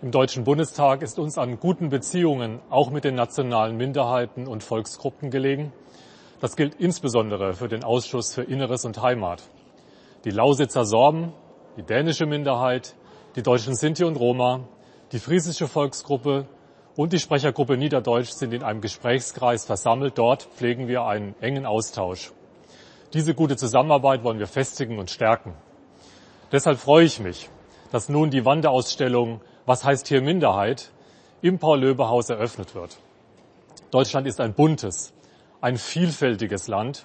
im Deutschen Bundestag ist uns an guten Beziehungen auch mit den nationalen Minderheiten und Volksgruppen gelegen. Das gilt insbesondere für den Ausschuss für Inneres und Heimat. Die Lausitzer Sorben, die dänische Minderheit, die deutschen Sinti und Roma, die friesische Volksgruppe und die Sprechergruppe Niederdeutsch sind in einem Gesprächskreis versammelt. Dort pflegen wir einen engen Austausch. Diese gute Zusammenarbeit wollen wir festigen und stärken. Deshalb freue ich mich, dass nun die Wanderausstellung Was heißt hier Minderheit im Paul-Löbe-Haus eröffnet wird. Deutschland ist ein buntes, ein vielfältiges Land.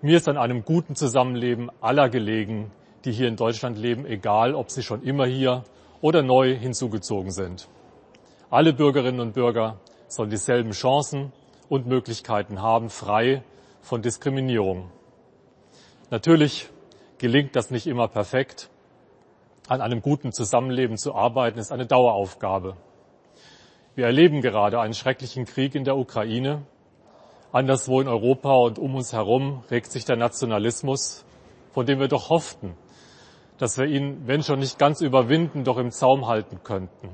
Mir ist an einem guten Zusammenleben aller gelegen, die hier in Deutschland leben, egal ob sie schon immer hier oder neu hinzugezogen sind. Alle Bürgerinnen und Bürger sollen dieselben Chancen und Möglichkeiten haben, frei von Diskriminierung. Natürlich gelingt das nicht immer perfekt. An einem guten Zusammenleben zu arbeiten, ist eine Daueraufgabe. Wir erleben gerade einen schrecklichen Krieg in der Ukraine. Anderswo in Europa und um uns herum regt sich der Nationalismus, von dem wir doch hofften, dass wir ihn, wenn schon nicht ganz überwinden, doch im Zaum halten könnten.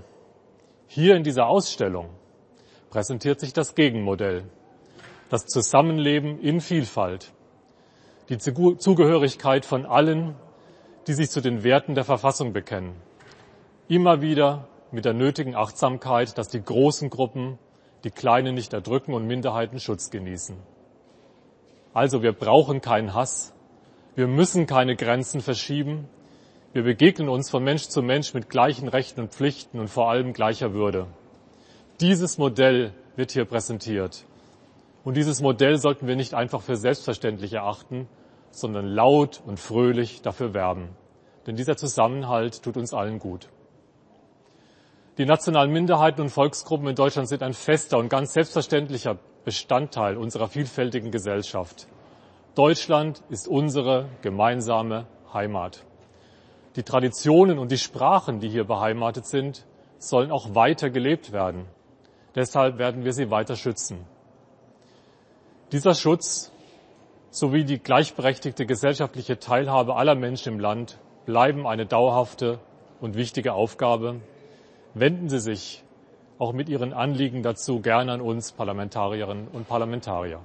Hier in dieser Ausstellung präsentiert sich das Gegenmodell. Das Zusammenleben in Vielfalt. Die Zugehörigkeit von allen die sich zu den Werten der Verfassung bekennen. Immer wieder mit der nötigen Achtsamkeit, dass die großen Gruppen die Kleinen nicht erdrücken und Minderheiten Schutz genießen. Also wir brauchen keinen Hass. Wir müssen keine Grenzen verschieben. Wir begegnen uns von Mensch zu Mensch mit gleichen Rechten und Pflichten und vor allem gleicher Würde. Dieses Modell wird hier präsentiert. Und dieses Modell sollten wir nicht einfach für selbstverständlich erachten, sondern laut und fröhlich dafür werben. Denn dieser Zusammenhalt tut uns allen gut. Die nationalen Minderheiten und Volksgruppen in Deutschland sind ein fester und ganz selbstverständlicher Bestandteil unserer vielfältigen Gesellschaft. Deutschland ist unsere gemeinsame Heimat. Die Traditionen und die Sprachen, die hier beheimatet sind, sollen auch weiter gelebt werden. Deshalb werden wir sie weiter schützen. Dieser Schutz sowie die gleichberechtigte gesellschaftliche Teilhabe aller Menschen im Land bleiben eine dauerhafte und wichtige Aufgabe. Wenden Sie sich auch mit Ihren Anliegen dazu gerne an uns Parlamentarierinnen und Parlamentarier.